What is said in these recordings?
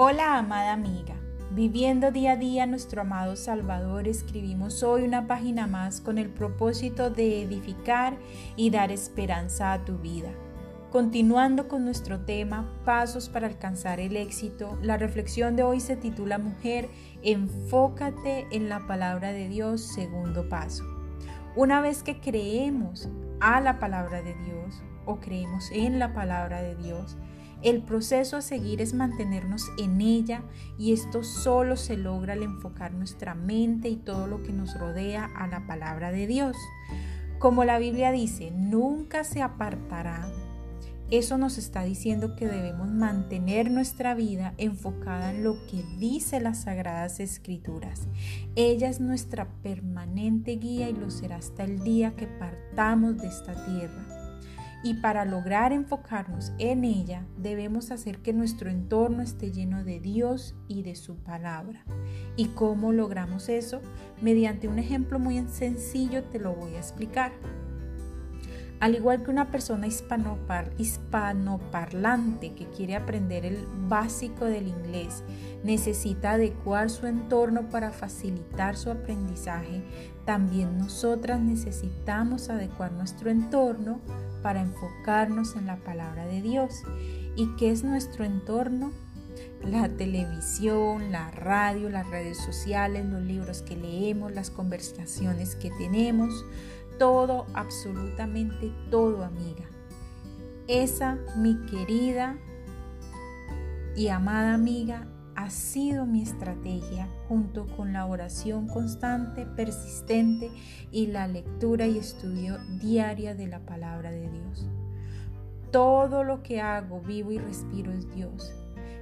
Hola amada amiga, viviendo día a día nuestro amado Salvador, escribimos hoy una página más con el propósito de edificar y dar esperanza a tu vida. Continuando con nuestro tema, Pasos para alcanzar el éxito, la reflexión de hoy se titula Mujer, enfócate en la palabra de Dios, segundo paso. Una vez que creemos a la palabra de Dios o creemos en la palabra de Dios, el proceso a seguir es mantenernos en ella y esto solo se logra al enfocar nuestra mente y todo lo que nos rodea a la palabra de Dios. Como la Biblia dice, nunca se apartará. Eso nos está diciendo que debemos mantener nuestra vida enfocada en lo que dice las sagradas escrituras. Ella es nuestra permanente guía y lo será hasta el día que partamos de esta tierra. Y para lograr enfocarnos en ella, debemos hacer que nuestro entorno esté lleno de Dios y de su palabra. ¿Y cómo logramos eso? Mediante un ejemplo muy sencillo te lo voy a explicar. Al igual que una persona hispanoparlante que quiere aprender el básico del inglés, necesita adecuar su entorno para facilitar su aprendizaje, también nosotras necesitamos adecuar nuestro entorno para enfocarnos en la palabra de Dios. ¿Y qué es nuestro entorno? La televisión, la radio, las redes sociales, los libros que leemos, las conversaciones que tenemos, todo, absolutamente todo, amiga. Esa, mi querida y amada amiga, ha sido mi estrategia junto con la oración constante, persistente y la lectura y estudio diaria de la palabra de Dios. Todo lo que hago, vivo y respiro es Dios.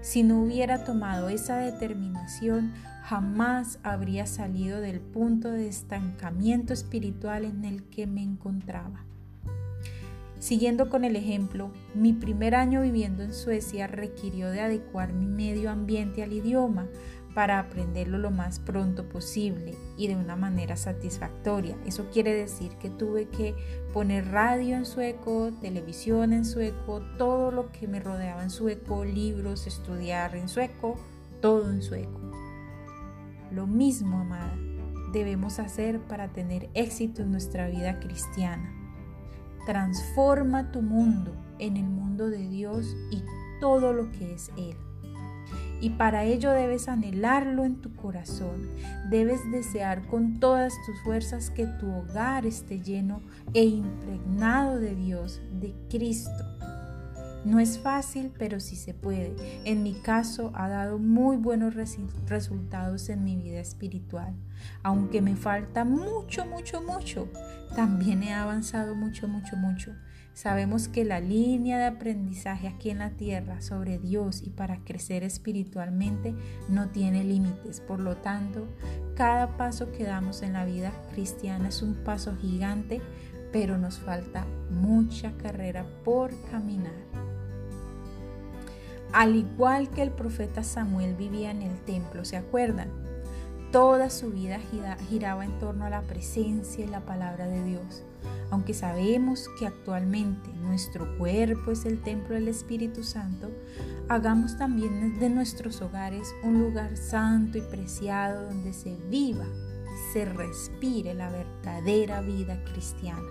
Si no hubiera tomado esa determinación, jamás habría salido del punto de estancamiento espiritual en el que me encontraba. Siguiendo con el ejemplo, mi primer año viviendo en Suecia requirió de adecuar mi medio ambiente al idioma para aprenderlo lo más pronto posible y de una manera satisfactoria. Eso quiere decir que tuve que poner radio en sueco, televisión en sueco, todo lo que me rodeaba en sueco, libros, estudiar en sueco, todo en sueco. Lo mismo, amada, debemos hacer para tener éxito en nuestra vida cristiana. Transforma tu mundo en el mundo de Dios y todo lo que es Él. Y para ello debes anhelarlo en tu corazón. Debes desear con todas tus fuerzas que tu hogar esté lleno e impregnado de Dios, de Cristo. No es fácil, pero sí se puede. En mi caso ha dado muy buenos resultados en mi vida espiritual. Aunque me falta mucho, mucho, mucho, también he avanzado mucho, mucho, mucho. Sabemos que la línea de aprendizaje aquí en la tierra sobre Dios y para crecer espiritualmente no tiene límites. Por lo tanto, cada paso que damos en la vida cristiana es un paso gigante, pero nos falta mucha carrera por caminar. Al igual que el profeta Samuel vivía en el templo, ¿se acuerdan? Toda su vida giraba en torno a la presencia y la palabra de Dios. Aunque sabemos que actualmente nuestro cuerpo es el templo del Espíritu Santo, hagamos también de nuestros hogares un lugar santo y preciado donde se viva, se respire la verdadera vida cristiana.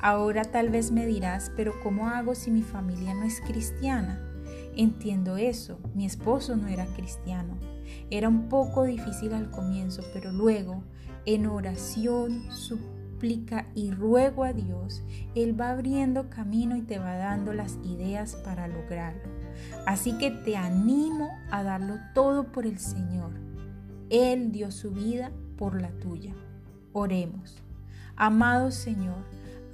Ahora tal vez me dirás, pero ¿cómo hago si mi familia no es cristiana? Entiendo eso, mi esposo no era cristiano. Era un poco difícil al comienzo, pero luego, en oración, súplica y ruego a Dios, Él va abriendo camino y te va dando las ideas para lograrlo. Así que te animo a darlo todo por el Señor. Él dio su vida por la tuya. Oremos. Amado Señor,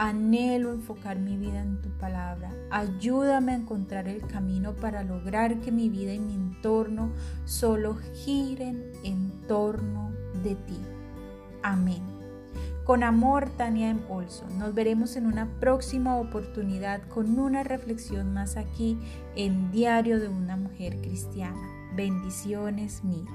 Anhelo enfocar mi vida en tu palabra. Ayúdame a encontrar el camino para lograr que mi vida y mi entorno solo giren en torno de ti. Amén. Con amor, Tania M. Nos veremos en una próxima oportunidad con una reflexión más aquí en Diario de una Mujer Cristiana. Bendiciones mías.